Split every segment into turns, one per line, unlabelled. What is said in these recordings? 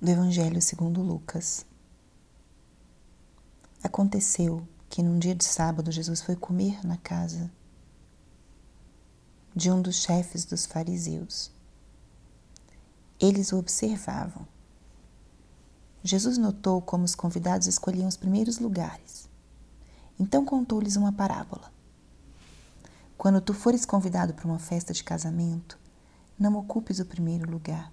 do Evangelho segundo Lucas. Aconteceu que num dia de sábado Jesus foi comer na casa de um dos chefes dos fariseus. Eles o observavam. Jesus notou como os convidados escolhiam os primeiros lugares. Então contou-lhes uma parábola. Quando tu fores convidado para uma festa de casamento, não ocupes o primeiro lugar.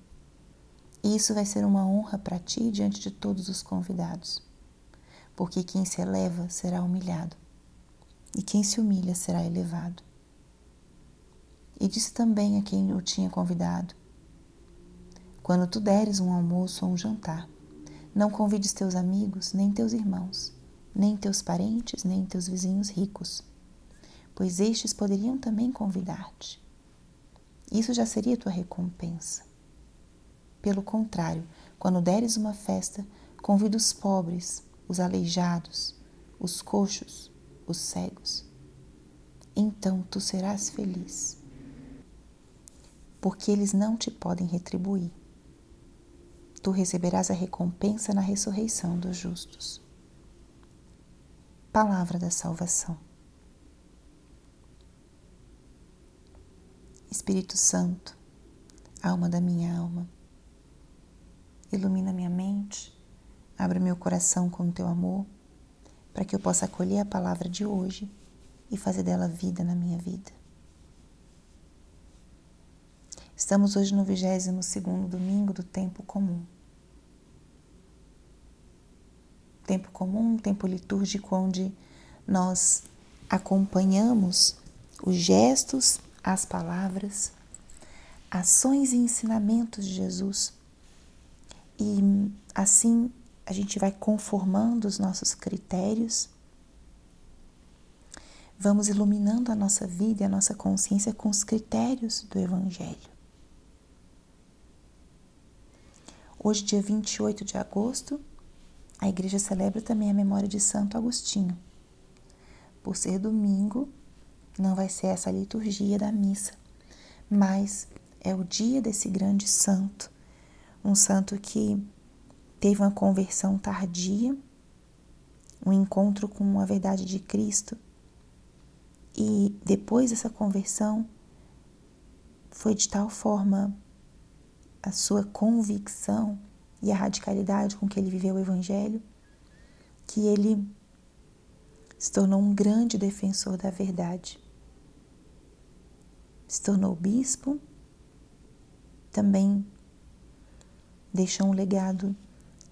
E isso vai ser uma honra para ti diante de todos os convidados. Porque quem se eleva será humilhado, e quem se humilha será elevado. E disse também a quem o tinha convidado: Quando tu deres um almoço ou um jantar, não convides teus amigos, nem teus irmãos, nem teus parentes, nem teus vizinhos ricos pois estes poderiam também convidar-te. Isso já seria tua recompensa. Pelo contrário, quando deres uma festa, convida os pobres, os aleijados, os coxos, os cegos. Então tu serás feliz, porque eles não te podem retribuir. Tu receberás a recompensa na ressurreição dos justos. Palavra da salvação. Espírito Santo, alma da minha alma, ilumina minha mente, abre meu coração com o teu amor, para que eu possa acolher a palavra de hoje e fazer dela vida na minha vida. Estamos hoje no 22 segundo domingo do tempo comum. Tempo comum, tempo litúrgico onde nós acompanhamos os gestos as palavras, ações e ensinamentos de Jesus. E assim a gente vai conformando os nossos critérios, vamos iluminando a nossa vida e a nossa consciência com os critérios do Evangelho. Hoje, dia 28 de agosto, a igreja celebra também a memória de Santo Agostinho. Por ser domingo, não vai ser essa liturgia da missa, mas é o dia desse grande santo, um santo que teve uma conversão tardia, um encontro com a verdade de Cristo, e depois dessa conversão foi de tal forma a sua convicção e a radicalidade com que ele viveu o Evangelho que ele se tornou um grande defensor da verdade. Se tornou bispo, também deixou um legado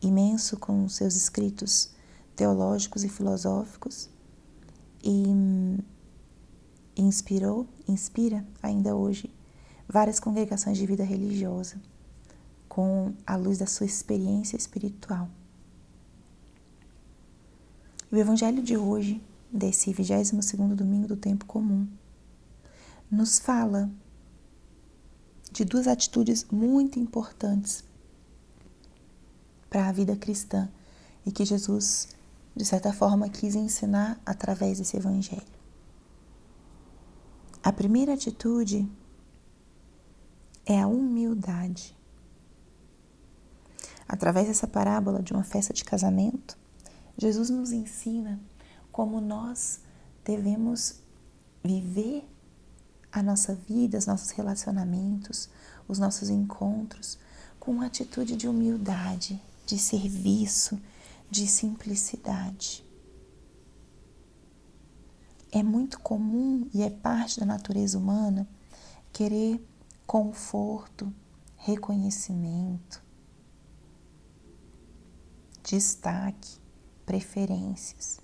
imenso com seus escritos teológicos e filosóficos e inspirou, inspira ainda hoje várias congregações de vida religiosa com a luz da sua experiência espiritual. E o evangelho de hoje, desse 22º domingo do tempo comum, nos fala de duas atitudes muito importantes para a vida cristã e que Jesus, de certa forma, quis ensinar através desse evangelho. A primeira atitude é a humildade. Através dessa parábola de uma festa de casamento, Jesus nos ensina como nós devemos viver a nossa vida, os nossos relacionamentos, os nossos encontros com uma atitude de humildade, de serviço, de simplicidade. É muito comum e é parte da natureza humana querer conforto, reconhecimento, destaque, preferências.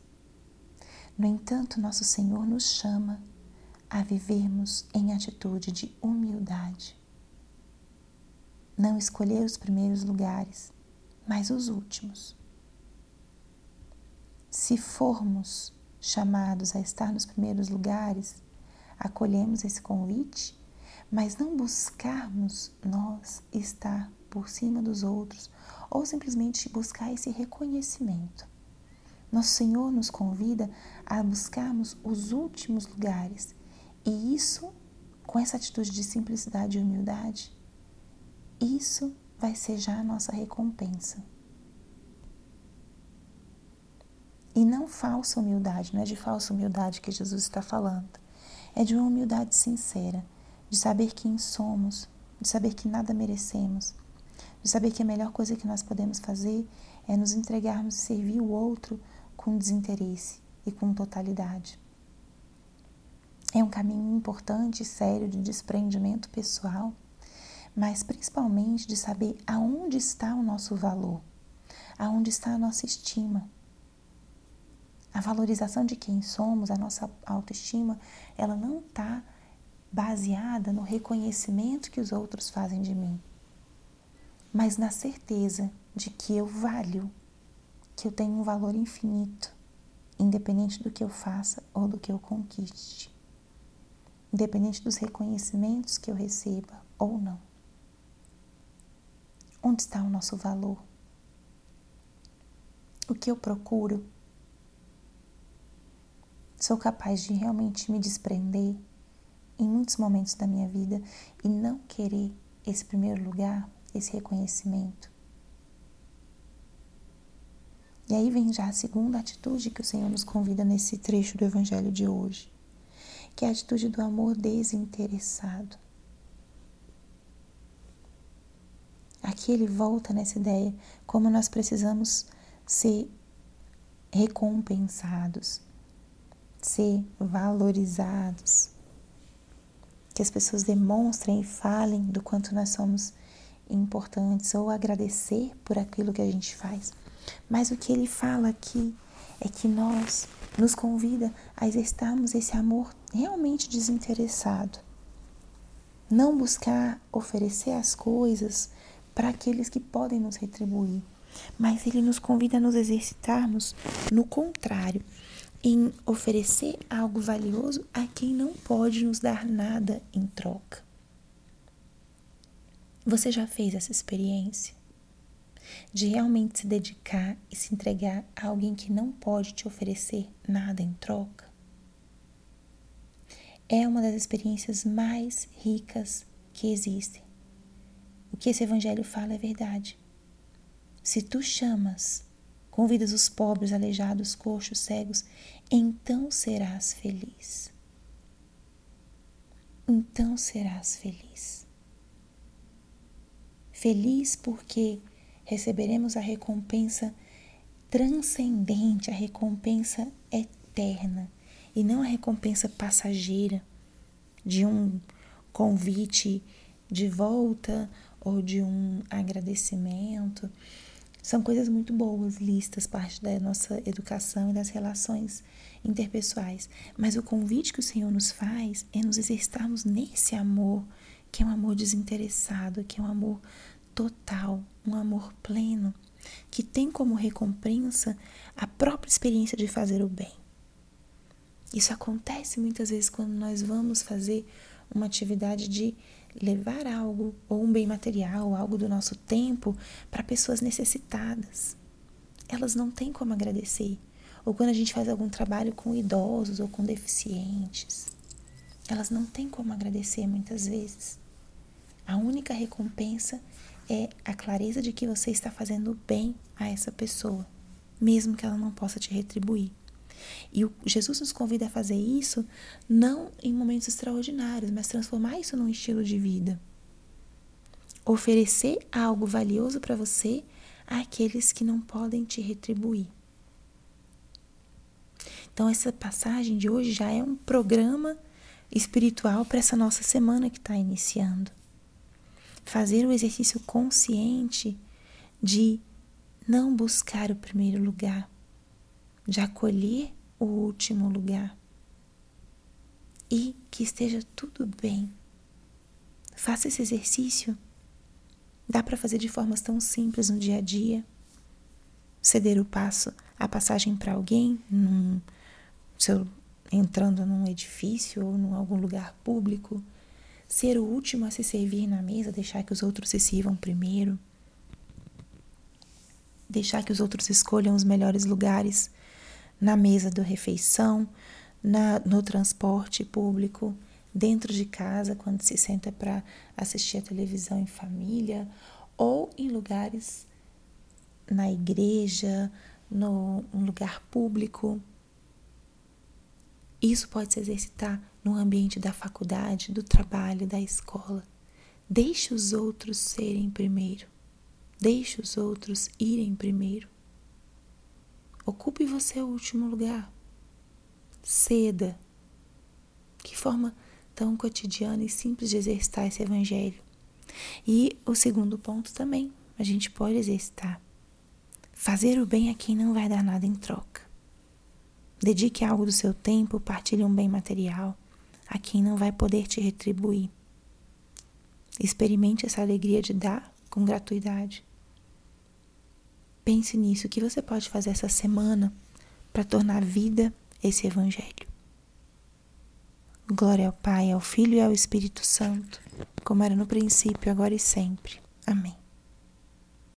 No entanto, nosso Senhor nos chama a vivermos em atitude de humildade. Não escolher os primeiros lugares, mas os últimos. Se formos chamados a estar nos primeiros lugares, acolhemos esse convite, mas não buscarmos nós estar por cima dos outros ou simplesmente buscar esse reconhecimento. Nosso Senhor nos convida a buscarmos os últimos lugares e isso, com essa atitude de simplicidade e humildade, isso vai ser já a nossa recompensa. E não falsa humildade, não é de falsa humildade que Jesus está falando. É de uma humildade sincera, de saber quem somos, de saber que nada merecemos, de saber que a melhor coisa que nós podemos fazer é nos entregarmos e servir o outro com desinteresse e com totalidade. É um caminho importante e sério de desprendimento pessoal, mas principalmente de saber aonde está o nosso valor, aonde está a nossa estima. A valorização de quem somos, a nossa autoestima, ela não está baseada no reconhecimento que os outros fazem de mim, mas na certeza de que eu valho que eu tenho um valor infinito, independente do que eu faça ou do que eu conquiste, independente dos reconhecimentos que eu receba ou não. Onde está o nosso valor? O que eu procuro? Sou capaz de realmente me desprender em muitos momentos da minha vida e não querer esse primeiro lugar, esse reconhecimento? E aí vem já a segunda atitude que o Senhor nos convida nesse trecho do Evangelho de hoje, que é a atitude do amor desinteressado. Aqui ele volta nessa ideia como nós precisamos ser recompensados, ser valorizados. Que as pessoas demonstrem e falem do quanto nós somos importantes ou agradecer por aquilo que a gente faz. Mas o que ele fala aqui é que nós nos convida a exercitarmos esse amor realmente desinteressado. Não buscar oferecer as coisas para aqueles que podem nos retribuir, mas ele nos convida a nos exercitarmos no contrário, em oferecer algo valioso a quem não pode nos dar nada em troca. Você já fez essa experiência? de realmente se dedicar e se entregar a alguém que não pode te oferecer nada em troca, é uma das experiências mais ricas que existem. O que esse evangelho fala é verdade. Se tu chamas, convidas os pobres, aleijados, coxos, cegos, então serás feliz. Então serás feliz. Feliz porque receberemos a recompensa transcendente, a recompensa eterna e não a recompensa passageira de um convite de volta ou de um agradecimento. São coisas muito boas, listas, parte da nossa educação e das relações interpessoais. Mas o convite que o Senhor nos faz é nos exercitarmos nesse amor, que é um amor desinteressado, que é um amor total, um amor pleno, que tem como recompensa a própria experiência de fazer o bem. Isso acontece muitas vezes quando nós vamos fazer uma atividade de levar algo, ou um bem material, algo do nosso tempo, para pessoas necessitadas. Elas não têm como agradecer. Ou quando a gente faz algum trabalho com idosos ou com deficientes, elas não têm como agradecer muitas vezes. A única recompensa é a clareza de que você está fazendo bem a essa pessoa, mesmo que ela não possa te retribuir. E o, Jesus nos convida a fazer isso não em momentos extraordinários, mas transformar isso num estilo de vida. Oferecer algo valioso para você àqueles que não podem te retribuir. Então, essa passagem de hoje já é um programa espiritual para essa nossa semana que está iniciando fazer o exercício consciente de não buscar o primeiro lugar, de acolher o último lugar. E que esteja tudo bem. Faça esse exercício. Dá para fazer de formas tão simples no dia a dia, ceder o passo, a passagem para alguém, num, seu, entrando num edifício ou em algum lugar público, ser o último a se servir na mesa, deixar que os outros se sirvam primeiro, deixar que os outros escolham os melhores lugares na mesa da refeição, na, no transporte público, dentro de casa, quando se senta para assistir a televisão em família, ou em lugares na igreja, no um lugar público. Isso pode se exercitar no ambiente da faculdade, do trabalho, da escola. Deixe os outros serem primeiro. Deixe os outros irem primeiro. Ocupe você o último lugar. Ceda. Que forma tão cotidiana e simples de exercitar esse evangelho. E o segundo ponto também, a gente pode exercitar. Fazer o bem a quem não vai dar nada em troca. Dedique algo do seu tempo, partilhe um bem material a quem não vai poder te retribuir. Experimente essa alegria de dar com gratuidade. Pense nisso, o que você pode fazer essa semana para tornar vida esse evangelho. Glória ao Pai, ao Filho e ao Espírito Santo, como era no princípio, agora e sempre. Amém.